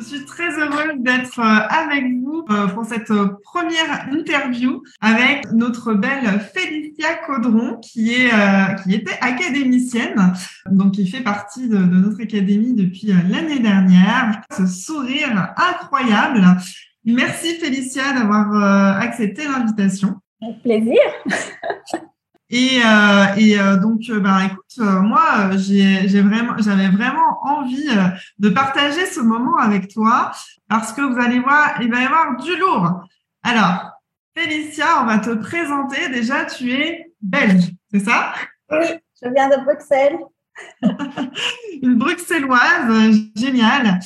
Je suis très heureuse d'être euh, avec vous euh, pour cette euh, première interview avec notre belle Félicia Caudron qui est qui était académicienne, donc qui fait partie de, de notre académie depuis l'année dernière. Ce sourire incroyable. Merci Félicia d'avoir accepté l'invitation. Avec plaisir. Et, euh, et euh, donc, euh, bah, écoute, moi, j'ai, j'ai vraiment, j'avais vraiment envie de partager ce moment avec toi parce que vous allez voir, il va y avoir du lourd. Alors, Félicia, on va te présenter. Déjà, tu es belge, c'est ça? Oui, je viens de Bruxelles. Une bruxelloise, géniale.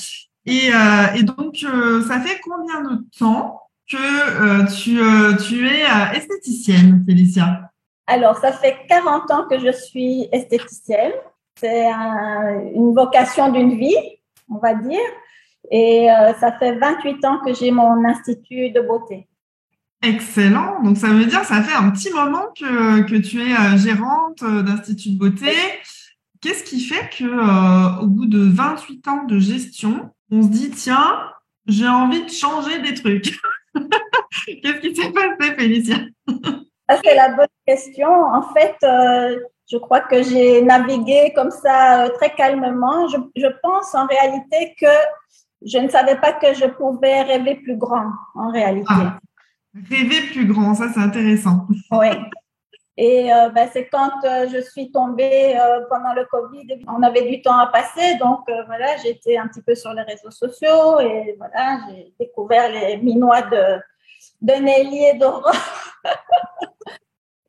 Et, et donc, ça fait combien de temps que tu, tu es esthéticienne, Félicia? Alors, ça fait 40 ans que je suis esthéticienne. C'est une vocation d'une vie, on va dire. Et euh, ça fait 28 ans que j'ai mon institut de beauté. Excellent. Donc, ça veut dire ça fait un petit moment que, que tu es euh, gérante euh, d'institut de beauté. Qu'est-ce qui fait que au bout de 28 ans de gestion, on se dit, tiens, j'ai envie de changer des trucs? Qu'est-ce qui s'est passé, Félicia? C'est la bonne question. En fait, euh, je crois que j'ai navigué comme ça euh, très calmement. Je, je, pense en réalité que je ne savais pas que je pouvais rêver plus grand, en réalité. Ah, rêver plus grand, ça c'est intéressant. Oui. Et euh, ben, c'est quand je suis tombée pendant le Covid, on avait du temps à passer, donc voilà, j'étais un petit peu sur les réseaux sociaux et voilà, j'ai découvert les minois de, Nelly et d'Aurore.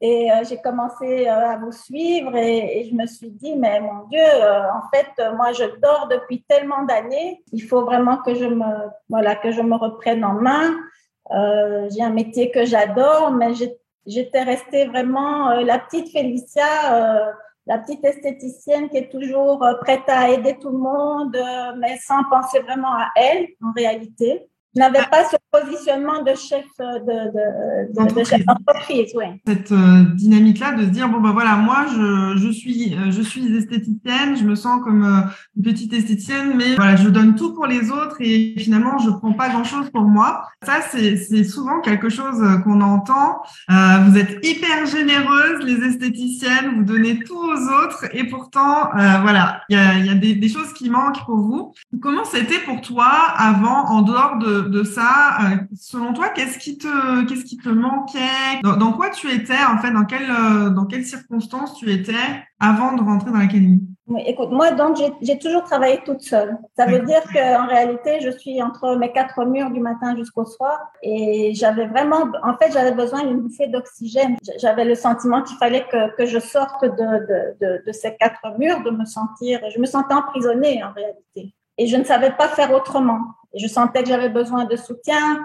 Et euh, j'ai commencé euh, à vous suivre et, je me suis dit, mais mon Dieu, euh, en fait, moi, je dors depuis tellement d'années. Il faut vraiment que je me, voilà, que je me reprenne en main. j'ai un métier que j'adore, mais j'étais restée vraiment la petite Félicia, la petite esthéticienne qui est toujours prête à aider tout le monde, mais sans penser vraiment à elle, en réalité n'avais pas ce positionnement de chef euh, de, de, chef d'entreprise. Cette euh, dynamique-là de se dire bon ben voilà moi je, je suis euh, je suis esthéticienne, je me sens comme une petite esthéticienne, mais voilà je donne tout pour les autres et finalement je prends pas grand-chose pour moi. Ça c'est souvent quelque chose qu'on entend. vous êtes hyper généreuse les esthéticiennes, vous donnez tout aux autres et pourtant voilà il y a y a des, des choses qui manquent pour vous. Comment c'était pour toi avant en dehors de de ça, euh, selon toi, qu'est-ce qui te, qu'est-ce qui te manquait? Dans, quoi tu étais en fait, dans quelles, euh, dans quelles circonstances tu étais avant de rentrer dans l'académie? Écoute, moi donc j'ai toujours travaillé toute seule. Ça veut dire qu'en réalité, je suis entre mes quatre murs du matin jusqu'au soir et j'avais vraiment, en fait, j'avais besoin d'une bouffée d'oxygène. J'avais le sentiment qu'il fallait que, que je sorte de, de, de, de ces quatre murs, de me sentir, je me sentais emprisonnée en réalité et je ne savais pas faire autrement. Je sentais que j'avais besoin de soutien,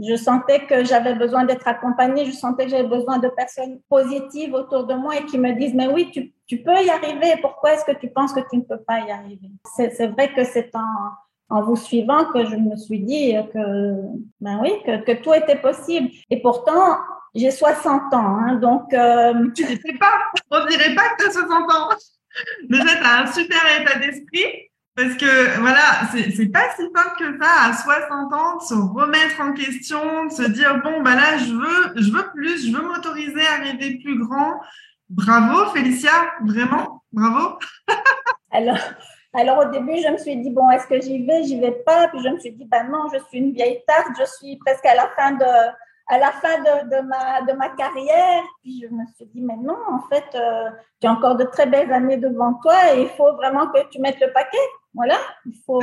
je sentais que j'avais besoin d'être accompagnée, je sentais que j'avais besoin de personnes positives autour de moi et qui me disent, mais oui, tu, tu peux y arriver, pourquoi est-ce que tu penses que tu ne peux pas y arriver? C'est vrai que c'est en, en vous suivant que je me suis dit que, ben oui, que, que tout était possible. Et pourtant, j'ai 60 ans, hein, donc... Euh, tu ne sais pas, on dirait pas que tu as 60 ans. Déjà, tu as un super état d'esprit parce que voilà, c'est pas si simple que ça à 60 ans de se remettre en question, de se dire bon bah là je veux je veux plus, je veux m'autoriser à rêver plus grand. Bravo Félicia, vraiment, bravo. alors alors au début je me suis dit bon est-ce que j'y vais, j'y vais pas, puis je me suis dit bah non je suis une vieille tarte, je suis presque à la fin de à la fin de, de, ma, de ma carrière. Puis je me suis dit, mais non, en fait, euh, tu as encore de très belles années devant toi et il faut vraiment que tu mettes le paquet. Voilà, il faut,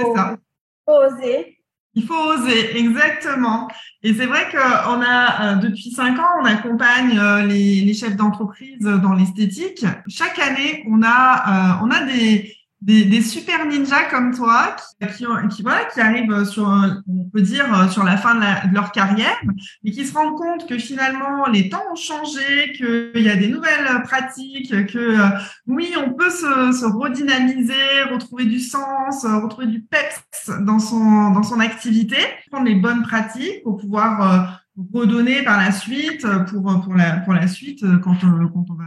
oser. Il faut oser, exactement. Et c'est vrai qu'on a, euh, depuis cinq ans, on accompagne euh, les, les chefs d'entreprise dans l'esthétique. Chaque année, on a, on a des, des, super ninjas comme toi qui, qui, voilà, qui arrivent sur, on peut dire, sur la fin de, leur carrière, mais qui se rendent compte que finalement les temps ont changé, qu'il y a des nouvelles pratiques, que euh, oui, on peut se, se, redynamiser, retrouver du sens, retrouver du peps dans son, dans son activité, prendre les bonnes pratiques pour pouvoir euh, redonner par la suite, pour, pour, la, pour la suite, quand, quand on va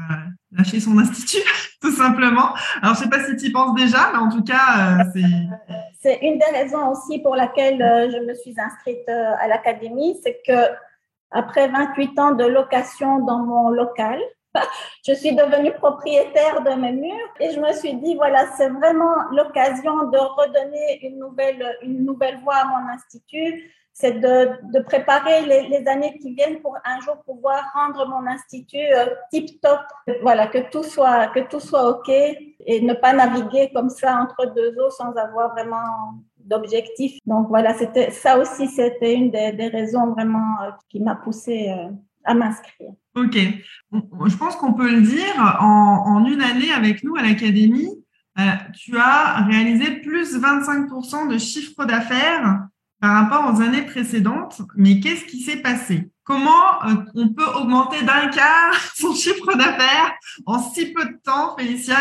lâcher son institut, tout simplement. Alors, je sais pas si tu y penses déjà, mais en tout cas, euh, c'est... C'est une des raisons aussi pour laquelle euh, je me suis inscrite euh, à l'académie, c'est que après 28 ans de location dans mon local, je suis devenue propriétaire de mes murs et je me suis dit, voilà, c'est vraiment l'occasion de redonner une nouvelle, une nouvelle voie à mon institut c'est de, préparer les, années qui viennent pour un jour pouvoir rendre mon institut euh, tip top. Voilà, que tout soit que tout soit ok et ne pas naviguer comme ça entre deux eaux sans avoir vraiment d'objectif. Donc voilà, c'était ça aussi, c'était une des, raisons vraiment euh, qui m'a poussée euh, à m'inscrire. Ok, je pense qu'on peut le dire. En, en, une année avec nous à l'académie, tu as réalisé plus 25% de chiffre d'affaires par rapport aux années précédentes, mais qu'est-ce qui s'est passé? Comment euh, on peut augmenter d'un quart son chiffre d'affaires en si peu de temps, Félicia?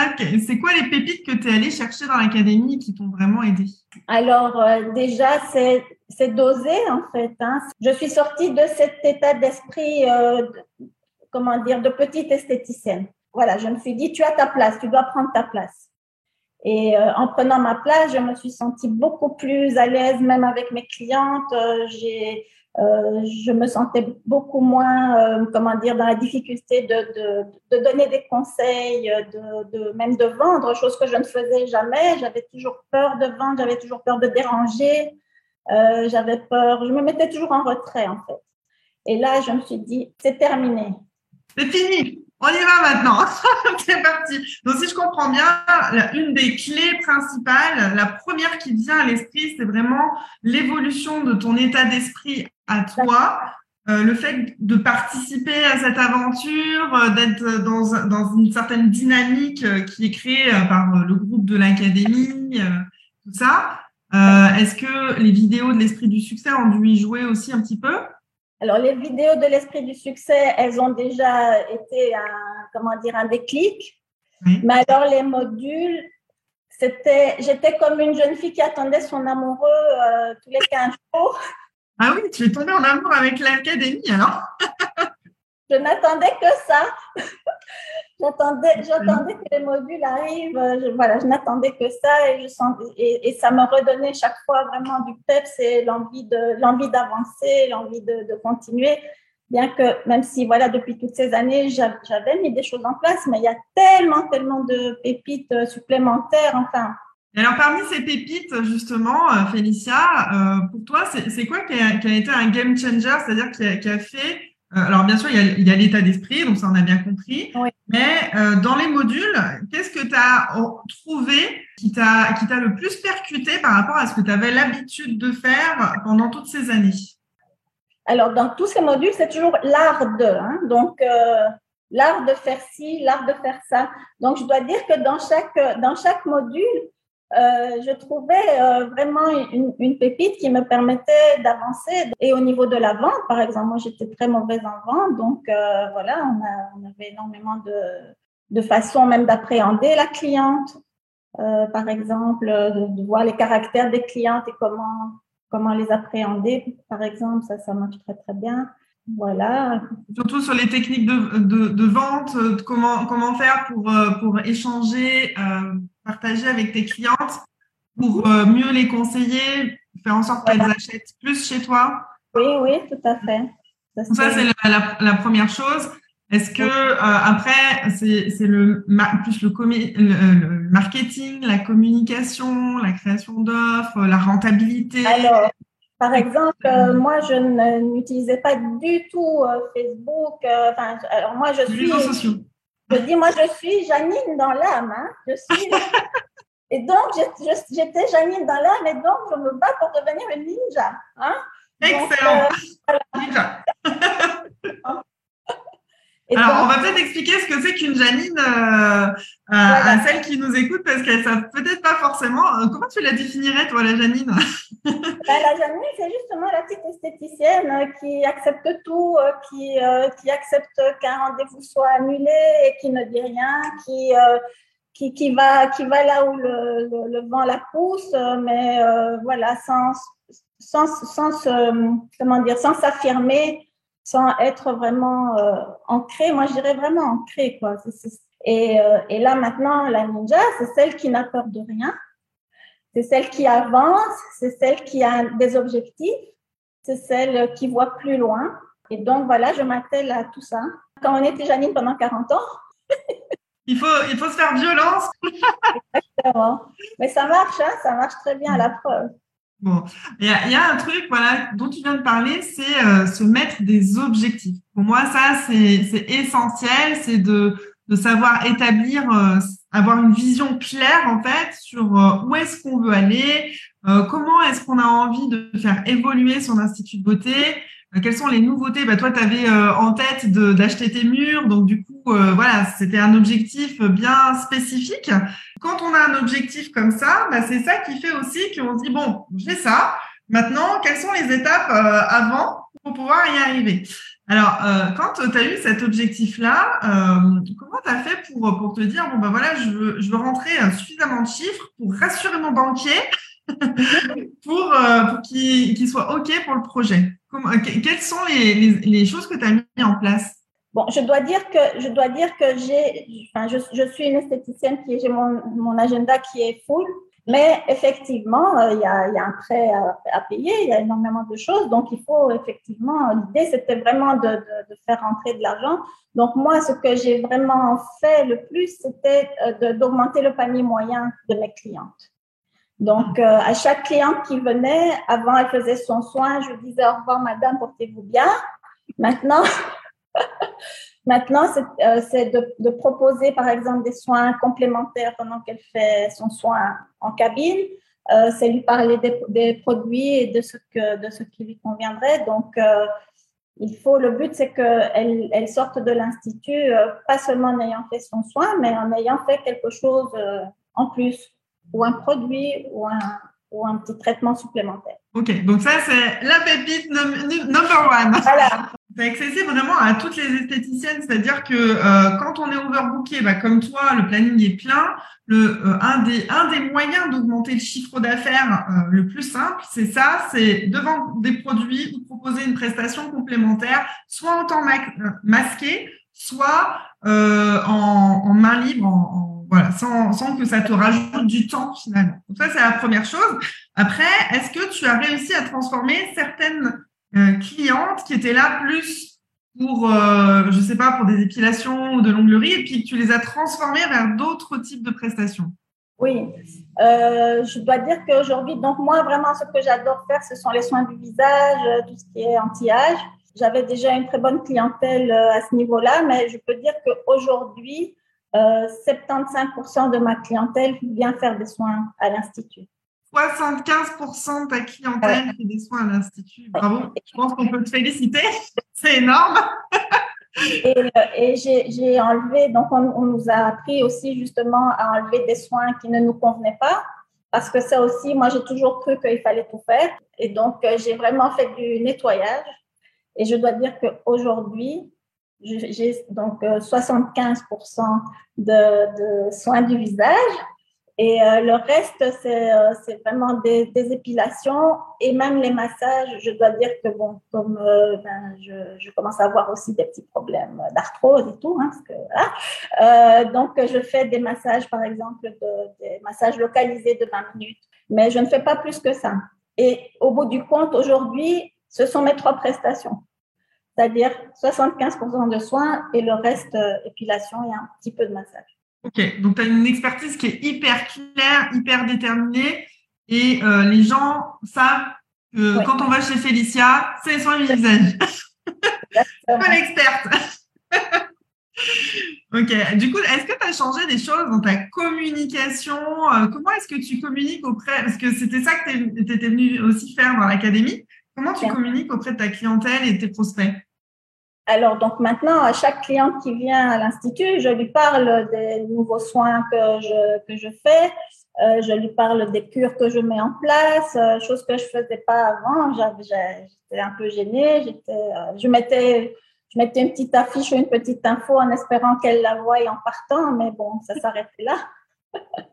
C'est quoi les pépites que tu es allée chercher dans l'académie qui t'ont vraiment aidé Alors euh, déjà, c'est dosé en fait. Hein. Je suis sortie de cet état d'esprit, euh, comment dire, de petite esthéticienne. Voilà, je me suis dit, tu as ta place, tu dois prendre ta place. Et euh, en prenant ma place, je me suis sentie beaucoup plus à l'aise, même avec mes clientes. Euh, euh, je me sentais beaucoup moins, comment dire, dans la difficulté de, de, donner des conseils, de, même de vendre, chose que je ne faisais jamais. J'avais toujours peur de vendre, j'avais toujours peur de déranger, j'avais peur, je me mettais toujours en retrait en fait. Et là, je me suis dit, c'est terminé. C'est fini. On y va maintenant. c'est parti. Donc, si je comprends bien, une des clés principales, la première qui vient à l'esprit, c'est vraiment l'évolution de ton état d'esprit à toi. Euh, le fait de participer à cette aventure, euh, d'être dans, une certaine dynamique euh, qui est créée par le groupe de l'académie, tout ça. Est-ce que les vidéos de l'esprit du succès ont dû y jouer aussi un petit peu? Alors, les vidéos de l'esprit du succès, elles ont déjà été un, comment dire, un déclic. Mais alors, les modules, c'était, j'étais comme une jeune fille qui attendait son amoureux euh, tous les 15 jours. Ah oui, tu es tombée en amour avec l'académie alors? Je n'attendais que ça. J'attendais, j'attendais que les modules arrivent. Je, voilà, je n'attendais que ça et, je sens, et, et, ça me redonnait chaque fois vraiment du peps et l'envie de l'envie d'avancer, l'envie de, de, continuer. Bien que même si voilà depuis toutes ces années j'avais mis des choses en place, mais il y a tellement tellement de pépites supplémentaires. Enfin. alors parmi ces pépites justement, euh, Félicia, euh, pour toi c'est quoi qui a, qui a, été un game changer, c'est-à-dire qui a, qui a fait euh, alors, bien sûr, il y a, l'état d'esprit, donc ça, on a bien compris. Mais euh, dans les modules, qu'est-ce que tu as trouvé qui t'a le plus percuté par rapport à ce que tu avais l'habitude de faire pendant toutes ces années? Alors, dans tous ces modules, c'est toujours l'art de. Hein. donc, euh, l'art de faire ci, l'art de faire ça. Donc, je dois dire que dans chaque, dans chaque module, euh, je trouvais euh, vraiment une, une, pépite qui me permettait d'avancer. Et au niveau de la vente, par exemple, moi j'étais très mauvaise en vente, donc euh, voilà, on, a, on, avait énormément de, de façons même d'appréhender la cliente, euh, par exemple, de, de, voir les caractères des clientes et comment comment les appréhender, par exemple, ça ça marche très très bien. Voilà. Surtout sur les techniques de, de, de vente, comment, comment faire pour, pour échanger partager avec tes clientes pour euh, mieux les conseiller, faire en sorte qu'elles achètent plus chez toi Oui, oui, tout à fait. Ça, c'est la, première chose. Est-ce que euh, après, c'est le plus le, le, marketing, la communication, la création d'offres, la rentabilité? Alors, par exemple, euh, moi, je n'utilisais pas du tout Facebook. Enfin, alors moi, je suis. Je dis, moi, je suis Janine dans l'âme. Hein. Je suis. et donc, j'étais Janine dans l'âme et donc, je me bats pour devenir une ninja. Hein. Excellent. Euh, ninja. Alors, on va peut-être expliquer ce que c'est qu'une Janine euh, à, celles qui nous écoutent parce qu'elles savent peut-être pas forcément. Euh, comment tu la définirais, toi, la Janine? Bah, La Janine, c'est justement la petite esthéticienne qui accepte tout, qui, qui accepte qu'un rendez-vous soit annulé et qui ne dit rien, qui, qui, qui, va, qui va là où le, le, vent la pousse, mais voilà, sans, sans, sans, comment dire, sans s'affirmer sans être vraiment euh, ancrée. Moi, je dirais vraiment ancrée, quoi. Et, euh, et, là, maintenant, la ninja, c'est celle qui n'a peur de rien. C'est celle qui avance, c'est celle qui a des objectifs, c'est celle qui voit plus loin. Et donc, voilà, je m'attelle à tout ça. Quand on était Janine pendant 40 ans, il faut, il faut se faire violence. Exactement. Mais ça marche, hein, ça marche très bien à la preuve. Bon, il y, a un truc voilà, dont tu viens de parler, c'est euh, se mettre des objectifs. Pour moi, ça, c'est essentiel, c'est de, de savoir établir, euh, avoir une vision claire en fait sur euh, où est-ce qu'on veut aller, comment est-ce qu'on a envie de faire évoluer son institut de beauté, quelles sont les nouveautés? Bah, Toi, tu avais en tête d'acheter tes murs, donc du coup, voilà, c'était un objectif bien spécifique. Quand on a un objectif comme ça, bah, c'est ça qui fait aussi qu'on se dit, bon, j'ai ça, maintenant, quelles sont les étapes euh, avant pour pouvoir y arriver? Alors, euh, quand tu as eu cet objectif-là, euh, comment tu as fait pour, pour te dire, bon, ben voilà, je veux, je veux rentrer suffisamment de chiffres pour rassurer mon banquier pour, pour qu'il soit OK pour le projet? Quelles sont les, les, les choses que tu as mis en place? Bon, je dois dire que je dois dire que j'ai, enfin, je, je, suis une esthéticienne qui j'ai mon, mon agenda qui est full, mais effectivement, euh, il y, a, y, a, un prêt à, payer, il y a énormément de choses, donc il faut effectivement. L'idée c'était vraiment de, de, de, faire rentrer de l'argent. Donc moi, ce que j'ai vraiment fait le plus, c'était euh, d'augmenter le panier moyen de mes clientes. Donc, euh, à chaque cliente qui venait, avant elle faisait son soin, je disais au revoir madame, portez-vous bien. Maintenant, Maintenant, c'est euh, de, proposer, par exemple, des soins complémentaires pendant qu'elle fait son soin en cabine. Euh, c'est lui parler des, produits et de ce, que, de ce qui lui conviendrait. Donc, il faut, le but, c'est qu'elle elle sorte de l'Institut, pas seulement en ayant fait son soin, mais en ayant fait quelque chose en plus, ou un produit, ou un, ou un petit traitement supplémentaire. Ok, donc ça, c'est la pépite number one. Voilà. C'est accessible vraiment à toutes les esthéticiennes, c'est-à-dire que euh, quand on est overbooké, bah, comme toi, le planning est plein. Le, euh, un, des, un des moyens d'augmenter le chiffre d'affaires euh, le plus simple, c'est ça, c'est de vendre des produits ou proposer une prestation complémentaire, soit en temps masqué, soit en, en, main libre, en, voilà, sans, sans que ça te rajoute du temps finalement. Donc ça, c'est la première chose. Après, est-ce que tu as réussi à transformer certaines euh, clientes qui étaient là plus pour, euh, je sais pas, pour des épilations ou de l'onglerie, et puis tu les as transformées vers d'autres types de prestations? Oui, euh, je dois dire qu'aujourd'hui, donc moi, vraiment, ce que j'adore faire, ce sont les soins du visage, tout ce qui est anti-âge. J'avais déjà une très bonne clientèle à ce niveau-là, mais je peux dire qu'aujourd'hui, 75% de ma clientèle vient faire des soins à l'Institut. 75% de ta clientèle fait des soins à l'Institut. Bravo. Je pense qu'on peut te féliciter. C'est énorme. et, et j'ai enlevé, donc on, nous a appris aussi justement à enlever des soins qui ne nous convenaient pas. Parce que ça aussi, moi, j'ai toujours cru qu'il fallait tout faire. Et donc, euh, j'ai vraiment fait du nettoyage. Et je dois dire qu'aujourd'hui, j'ai donc 75% euh, de, soins du visage et euh, le reste, euh, c'est vraiment des, épilations et même les massages. Je dois dire que, bon, comme euh, ben, je, commence à avoir aussi des petits problèmes d'arthrose et tout, hein, donc je fais des massages, par exemple, de, des massages localisés de 20 minutes. Mais je ne fais pas plus que ça. Et au bout du compte, aujourd'hui, ce sont mes trois prestations. C'est-à-dire 75% de soins et le reste épilation et un petit peu de massage. Ok, donc tu as une expertise qui est hyper claire, hyper déterminée, et euh, les gens savent que quand on va chez Félicia, c'est soins du visage. pas l'experte. ok, du coup, est-ce que tu as changé des choses dans ta communication euh, Comment est-ce que tu communiques auprès Parce que c'était ça que tu étais venu aussi faire dans l'académie. Comment tu communiques auprès de ta clientèle et de tes prospects? Alors, donc maintenant, à chaque client qui vient à l'Institut, je lui parle des nouveaux soins que je, que je fais, euh, je lui parle des cures que je mets en place, euh, chose que je faisais pas avant. J'étais un peu gênée. J'étais, euh, je mettais, je mettais une petite affiche ou une petite info en espérant qu'elle la voie en partant, mais bon, ça s'arrêtait là.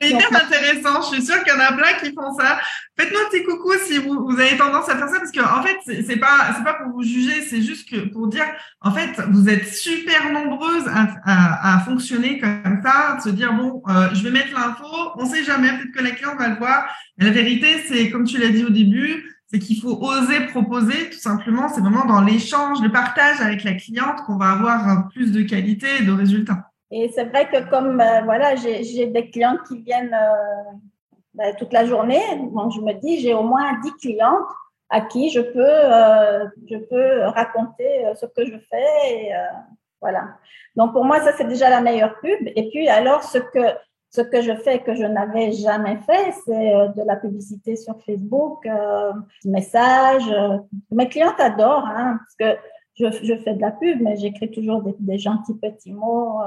C'est hyper intéressant. Je suis sûre qu'il y en a plein qui font ça. Faites-nous un petit coucou si vous, vous, avez tendance à faire ça, parce que en fait, c'est pas c'est pas pour vous juger, c'est juste que pour dire, en fait, vous êtes super nombreuses à, à, à fonctionner comme ça, de se dire bon, euh, je vais mettre l'info, on sait jamais, peut-être que la cliente va le voir. Mais la vérité, c'est comme tu l'as dit au début, c'est qu'il faut oser proposer, tout simplement. C'est vraiment dans l'échange, le partage avec la cliente qu'on va avoir plus de qualité et de résultats. Et c'est vrai que comme euh, voilà, j'ai des clients qui viennent euh, ben, toute la journée, je me dis j'ai au moins 10 clientes à qui je peux, euh, je peux raconter ce que je fais. Voilà. Donc pour moi, ça c'est déjà la meilleure pub. Et puis alors ce que ce que je fais que je n'avais jamais fait, c'est de la publicité sur Facebook, messages. Mes clientes adorent, hein, parce que je, je, fais de la pub, mais j'écris toujours des, gentils petits mots.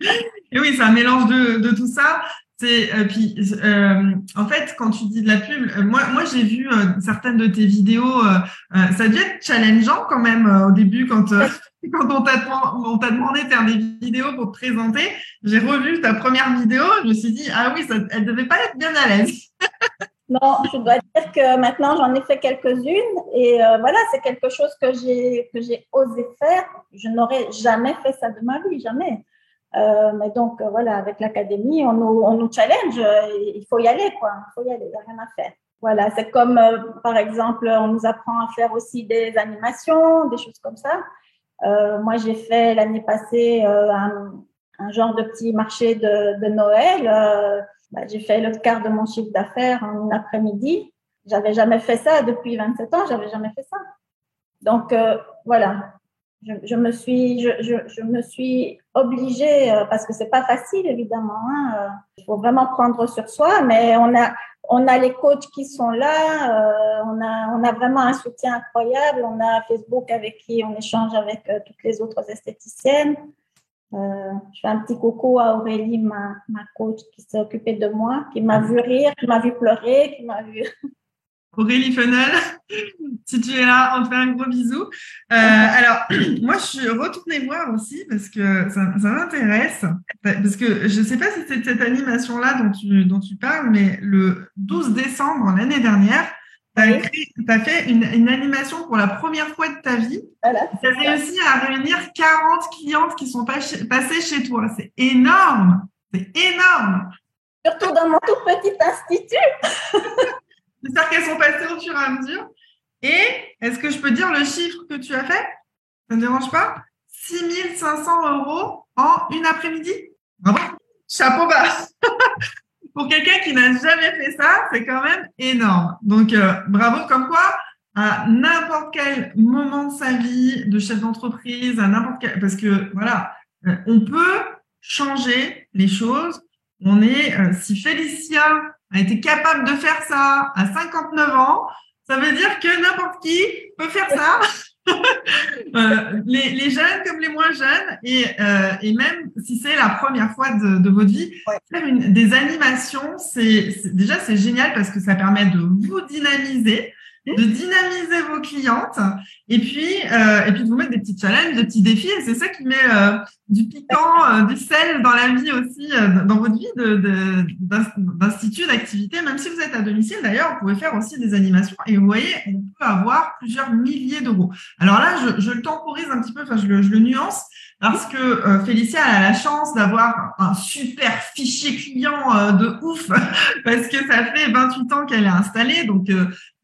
Et oui, c'est un mélange de, tout ça. C'est euh, puis euh, en fait quand tu dis de la pub, euh, moi moi j'ai vu certaines de tes vidéos, ça a dû être challengeant quand même au début quand quand on t'a on t'a demandé de faire des vidéos pour te présenter. J'ai revu ta première vidéo, je me suis dit ah oui ça, elle devait pas être bien à l'aise. non, je dois dire que maintenant j'en ai fait quelques-unes et voilà c'est quelque chose que j'ai que j'ai osé faire. Je n'aurais jamais fait ça de ma vie, jamais. Euh, mais donc, euh, voilà, avec l'académie, on nous, challenge, euh, il faut y aller, quoi. Il faut y aller, il n'y a rien à faire. Voilà, c'est comme, par exemple, on nous apprend à faire aussi des animations, des choses comme ça. moi, j'ai fait l'année passée un, genre de petit marché de, de Noël. Bah, j'ai fait le quart de mon chiffre d'affaires en après-midi. J'avais jamais fait ça depuis 27 ans, j'avais jamais fait ça. Donc, voilà, je, me suis, je, me suis obligée, euh, parce que c'est pas facile évidemment, hein, euh, il faut vraiment prendre sur soi, mais on a, on a les coachs qui sont là, euh, on, a, on a vraiment un soutien incroyable, on a Facebook avec qui on échange avec toutes les autres esthéticiennes. je fais un petit coucou à Aurélie, ma, ma coach qui s'est occupée de moi, qui m'a vu rire, qui m'a vu pleurer, qui m'a vu Aurélie Fenel, si tu es là, on te fait un gros bisou. Euh, alors, moi, je suis retournée voir aussi parce que ça, m'intéresse. Parce que je ne sais pas si c'est cette animation-là dont tu, dont tu parles, mais le 12 décembre l'année dernière, tu as, fait une, une, animation pour la première fois de ta vie. Tu as réussi à réunir 40 clientes qui sont passées chez toi. C'est énorme. C'est énorme. Surtout dans mon tout petit institut. J'espère qu'elles sont passées au fur et à mesure. Et est-ce que je peux dire le chiffre que tu as fait? Ça ne dérange pas? 6500 euros en une après-midi? Bravo. Chapeau bas. Pour quelqu'un qui n'a jamais fait ça, c'est quand même énorme. Donc, euh, bravo comme quoi, à n'importe quel moment de sa vie, de chef d'entreprise, à n'importe quel, parce que voilà, euh, on peut changer les choses. On est, euh, si Félicia a été capable de faire ça à 59 ans, ça veut dire que n'importe qui peut faire ça. euh, les, les, jeunes comme les moins jeunes. Et, euh, et même si c'est la première fois de, de votre vie, faire une, des animations, c'est déjà c'est génial parce que ça permet de vous dynamiser, de dynamiser vos clientes et puis euh, et puis de vous mettre des petits challenges, des petits défis et c'est ça qui met euh, du piquant, euh, du sel dans la vie aussi, euh, dans votre vie d'institut, de, d'activité. Même si vous êtes à domicile, d'ailleurs, vous pouvez faire aussi des animations et vous voyez, on peut avoir plusieurs milliers d'euros. Alors là, je, je, le temporise un petit peu, enfin je le, je le nuance parce que euh, Félicia a la chance d'avoir un super fichier client de ouf parce que ça fait 28 ans qu'elle est installée, donc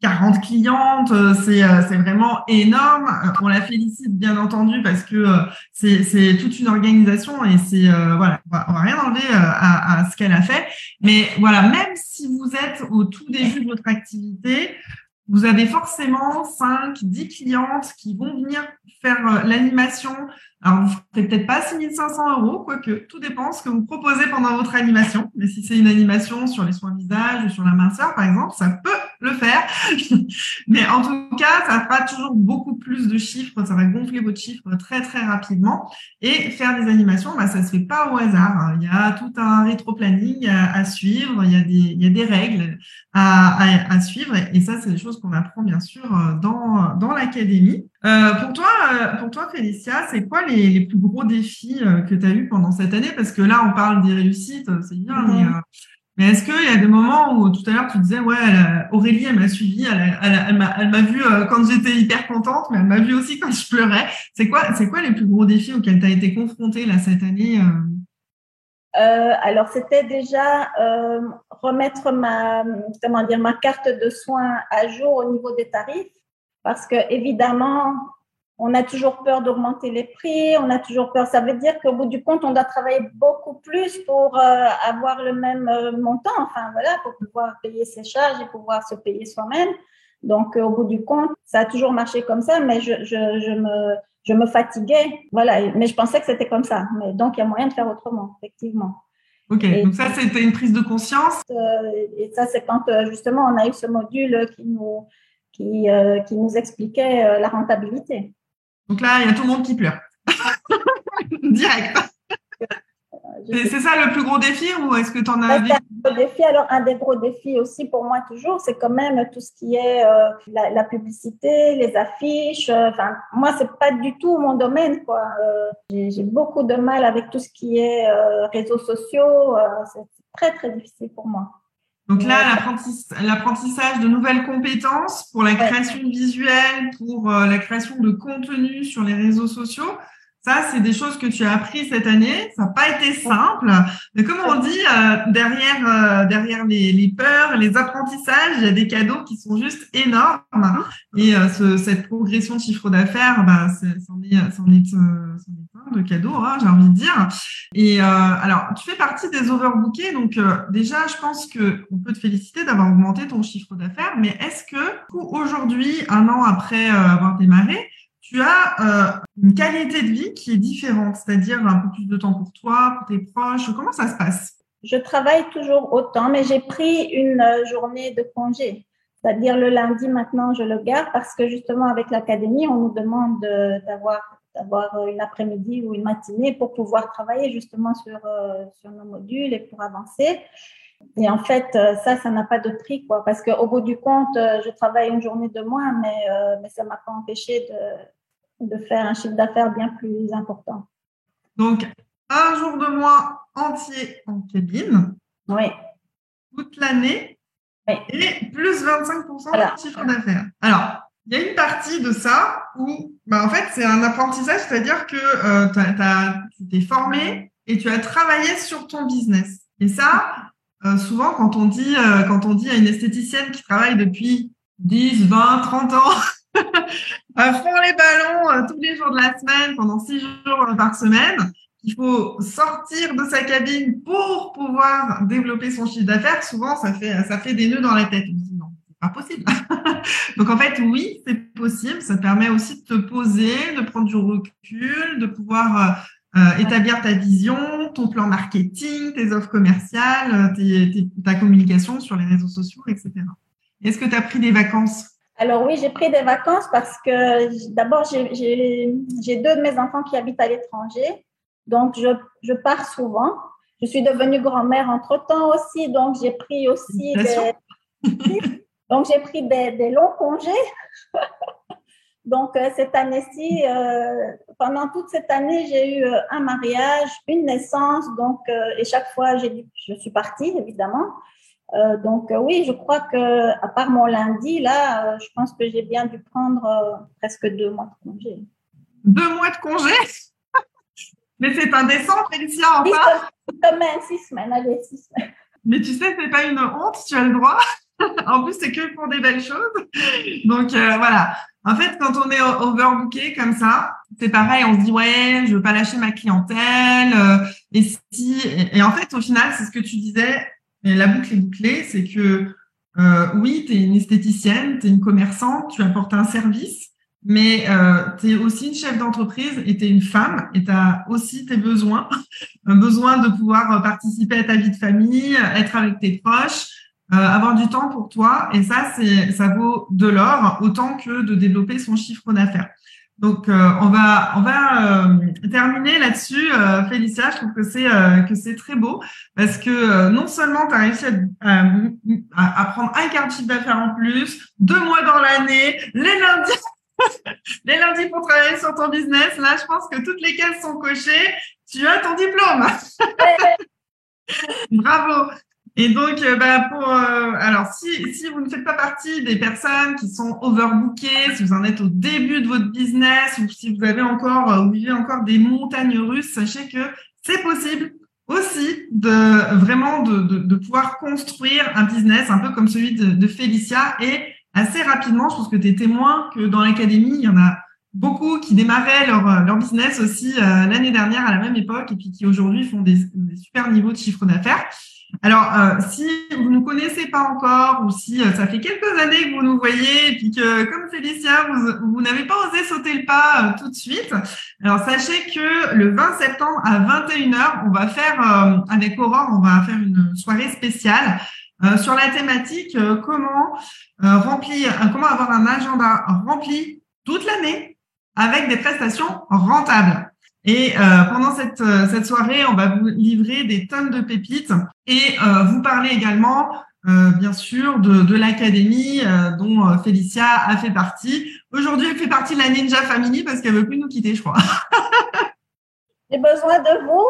40 clientes, euh, c'est euh, c'est vraiment énorme. Euh, on la félicite bien entendu parce que c'est toute une organisation et c'est voilà, on va, va rien enlever à ce qu'elle a fait. Mais voilà, même si vous êtes au tout début de votre activité, vous avez forcément 5, 10 clientes qui vont venir faire l'animation Alors, vous ne ferez peut-être pas 6500 euros, quoique tout dépend ce que vous proposez pendant votre animation. Mais si c'est une animation sur les soins visage ou sur la minceur, par exemple, ça peut le faire. mais en tout cas, ça fera toujours beaucoup plus de chiffres. Ça va gonfler votre chiffre très, très rapidement. Et faire des animations, bah, ça ne se fait pas au hasard. Il y a tout un rétro-planning à, suivre. Il y, a des, il y a des règles à, à, suivre. Et ça, c'est des choses qu'on apprend, bien sûr, dans, dans l'académie. Euh, pour toi, euh, pour toi, Félicia, c'est quoi les, les, plus gros défis euh, que tu as eu pendant cette année? Parce que là, on parle des réussites, c'est bien, mais, mais est-ce qu'il y a des moments où tout à l'heure tu disais, ouais, Aurélie, elle m'a suivi, elle, elle, elle m'a vu quand j'étais hyper contente, mais elle m'a vu aussi quand je pleurais. C'est quoi, c'est quoi les plus gros défis auxquels tu as été confrontée là cette année euh, alors, c'était déjà euh, remettre ma, comment dire, ma carte de soins à jour au niveau des tarifs parce que évidemment, on a toujours peur d'augmenter les prix, on a toujours peur. Ça veut dire qu'au bout du compte, on doit travailler beaucoup plus pour euh, avoir le même euh, montant, enfin voilà, pour pouvoir payer ses charges et pouvoir se payer soi-même. Donc, euh, au bout du compte, ça a toujours marché comme ça, mais je, je, je me, je me fatiguais. Voilà, mais je pensais que c'était comme ça. Mais donc, il y a moyen de faire autrement, effectivement. Ok, donc ça, c'était une prise de conscience? et ça, c'est quand justement on a eu ce module qui nous, qui, euh, qui nous expliquait euh, la rentabilité. Donc là, il y a tout le monde qui pleure. Direct. C'est ça le plus gros défi ou est-ce que tu en as vu un défi, alors un des gros défis aussi pour moi toujours, c'est quand même tout ce qui est euh, la, publicité, les affiches. Enfin, moi, c'est pas du tout mon domaine, quoi. J'ai beaucoup de mal avec tout ce qui est réseaux sociaux. c'est très très difficile pour moi. Donc là, l'apprentissage de nouvelles compétences pour la création visuelle, pour euh, la création de contenu sur les réseaux sociaux, ça, c'est des choses que tu as appris cette année. Ça n'a pas été simple. Mais comme on dit, euh, derrière, euh, derrière les, peurs, les apprentissages, il y a des cadeaux qui sont juste énormes. Et euh, ce, cette progression de chiffre d'affaires, bah, c'en est, est, de cadeaux, hein, j'ai envie de dire. Et alors, tu fais partie des overbookés. Donc, déjà, je pense que on peut te féliciter d'avoir augmenté ton chiffre d'affaires. Mais est-ce que aujourd'hui, un an après avoir démarré, tu as euh, une qualité de vie qui est différente, c'est-à-dire un peu plus de temps pour toi, pour tes proches. Comment ça se passe? Je travaille toujours autant, mais j'ai pris une euh, journée de congé. C'est-à-dire le lundi maintenant, je le garde parce que justement avec l'académie, on nous demande d'avoir d'avoir une après-midi ou une matinée pour pouvoir travailler justement sur, euh, sur nos modules et pour avancer. Et en fait, ça, ça n'a pas de prix, quoi, parce qu'au bout du compte, je travaille une journée de moins, mais, mais ça ne m'a pas empêché de, de faire un chiffre d'affaires bien plus important. Donc, un jour de mois entier en cabine. Oui. Toute l'année. Oui. Et plus 25% de chiffre d'affaires. Alors, il y a une partie de ça où, bah, en fait, c'est un apprentissage, c'est-à-dire que euh, tu t'es formé et tu as travaillé sur ton business. Et ça, euh, souvent, quand on dit, euh, quand on dit à une esthéticienne qui travaille depuis 10, 20, 30 ans, à fond les ballons euh, tous les jours de la semaine, pendant six jours par semaine. Il faut sortir de sa cabine pour pouvoir développer son chiffre d'affaires. Souvent, ça fait, ça fait des nœuds dans la tête. On dit non, c'est pas possible. Donc, en fait, oui, c'est possible. Ça permet aussi de te poser, de prendre du recul, de pouvoir euh, euh, établir ta vision, ton plan marketing, tes offres commerciales, ta communication sur les réseaux sociaux, etc. Est-ce que tu as pris des vacances? Alors oui, j'ai pris des vacances parce que d'abord, j'ai deux de mes enfants qui habitent à l'étranger. Donc, je, je, pars souvent. Je suis devenue grand-mère entre-temps aussi, donc j'ai pris aussi des, donc j'ai pris des, des, longs congés. donc, euh, cette année-ci, euh, pendant toute cette année, j'ai eu euh, un mariage, une naissance, donc, et chaque fois, j'ai je suis partie, évidemment. Euh, donc euh, oui, je crois que à part mon lundi, là, euh, je pense que j'ai bien dû prendre presque deux mois de congé. Deux mois de congé? Mais c'est indécent, Félicia, enfin Six semaines, six semaines, allez, six semaines. Mais tu sais, c'est pas une honte, tu as le droit. en plus, c'est que pour des belles choses. Donc voilà. En fait, quand on est overbooké comme ça, c'est pareil, on se dit ouais, je veux pas lâcher ma clientèle. et si, et en fait, au final, c'est ce que tu disais, et la boucle est bouclée, c'est que euh, oui, tu es une esthéticienne, tu es une commerçante, tu apportes un service, mais euh, tu es aussi une chef d'entreprise et tu es une femme et tu as aussi tes besoins, un besoin de pouvoir participer à ta vie de famille, être avec tes proches, euh, avoir du temps pour toi. Et ça, c'est ça vaut de l'or autant que de développer son chiffre d'affaires. Donc euh, on va euh, terminer là-dessus, euh, Félicia. Je trouve que c'est c'est très beau parce que non seulement tu as réussi à, à, prendre un quart de chiffre d'affaires en plus, deux mois dans l'année, les lundis les lundis pour travailler sur ton business. Là, je pense que toutes les cases sont cochées. Tu as ton diplôme. Bravo. Et donc, euh, bah, pour, euh, alors, si, si vous ne faites pas partie des personnes qui sont overbookées, si vous en êtes au début de votre business ou si vous avez encore, euh, vous vivez encore des montagnes russes, sachez que c'est possible aussi de vraiment de, de, de, pouvoir construire un business un peu comme celui de, de Félicia et assez rapidement, je pense que tu es témoin que dans l'académie, il y en a beaucoup qui démarraient leur, leur business aussi l'année dernière à la même époque et puis qui aujourd'hui font des, des super niveaux de chiffre d'affaires. Alors, euh, si vous ne connaissez pas encore ou si euh, ça fait quelques années que vous nous voyez et puis que, comme Félicia, vous, vous n'avez pas osé sauter le pas euh, tout de suite, alors sachez que le 20 septembre à 21h, on va faire, avec Aurore, on va faire une soirée spéciale sur la thématique comment remplir, comment avoir un agenda rempli toute l'année avec des prestations rentables. Et euh, pendant cette, euh, cette soirée, on va vous livrer des tonnes de pépites et euh, vous parler également, bien sûr, de, de l'académie dont Félicia a fait partie. Aujourd'hui, elle fait partie de la Ninja Family parce qu'elle veut plus nous quitter, je crois. j'ai besoin de vous.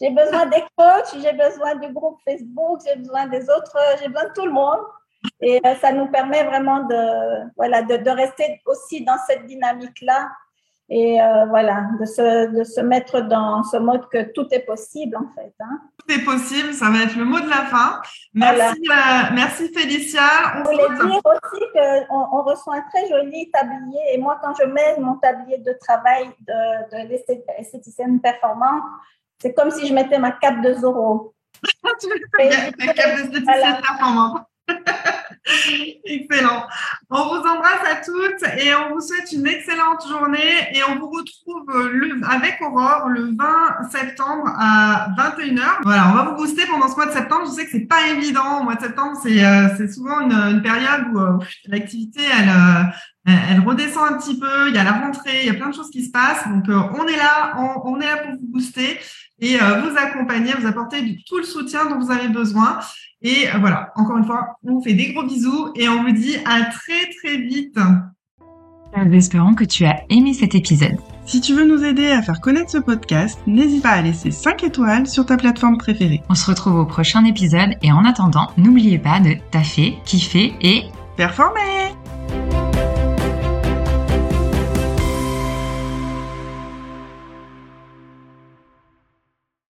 J'ai besoin des coachs, j'ai besoin du groupe Facebook, j'ai besoin des autres, j'ai besoin de tout le monde. Et ça nous permet vraiment de, voilà, de, de rester aussi dans cette dynamique-là et euh, voilà, de se, de se mettre dans ce mode que tout est possible en fait. Hein. Tout est possible, ça va être le mot de la fin. Merci, voilà. euh, merci Félicia. On Je voulais dire aussi qu'on on reçoit un très joli tablier et moi quand je mets mon tablier de travail de, de l'esthéticienne performante, c'est comme si je mettais ma cape de Zoro. tu mets ta cape d'esthéticienne voilà. performante. Excellent. On vous embrasse à toutes et on vous souhaite une excellente journée et on vous retrouve le, avec Aurore le 20 septembre à 21h. Voilà, on va vous booster pendant ce mois de septembre. Je sais que c'est pas évident. Au mois de septembre, c'est euh, souvent une, période où euh, l'activité, elle, euh, elle redescend un petit peu. Il y a la rentrée, il y a plein de choses qui se passent. Donc, euh, on est là, on, on, est là pour vous booster et euh, vous accompagner, vous apporter tout le soutien dont vous avez besoin. Et euh, voilà, encore une fois, on vous fait des gros bisous et on vous dit à très très vite. Nous espérons que tu as aimé cet épisode. Si tu veux nous aider à faire connaître ce podcast, n'hésite pas à laisser 5 étoiles sur ta plateforme préférée. On se retrouve au prochain épisode et en attendant, n'oubliez pas de taffer, kiffer et performer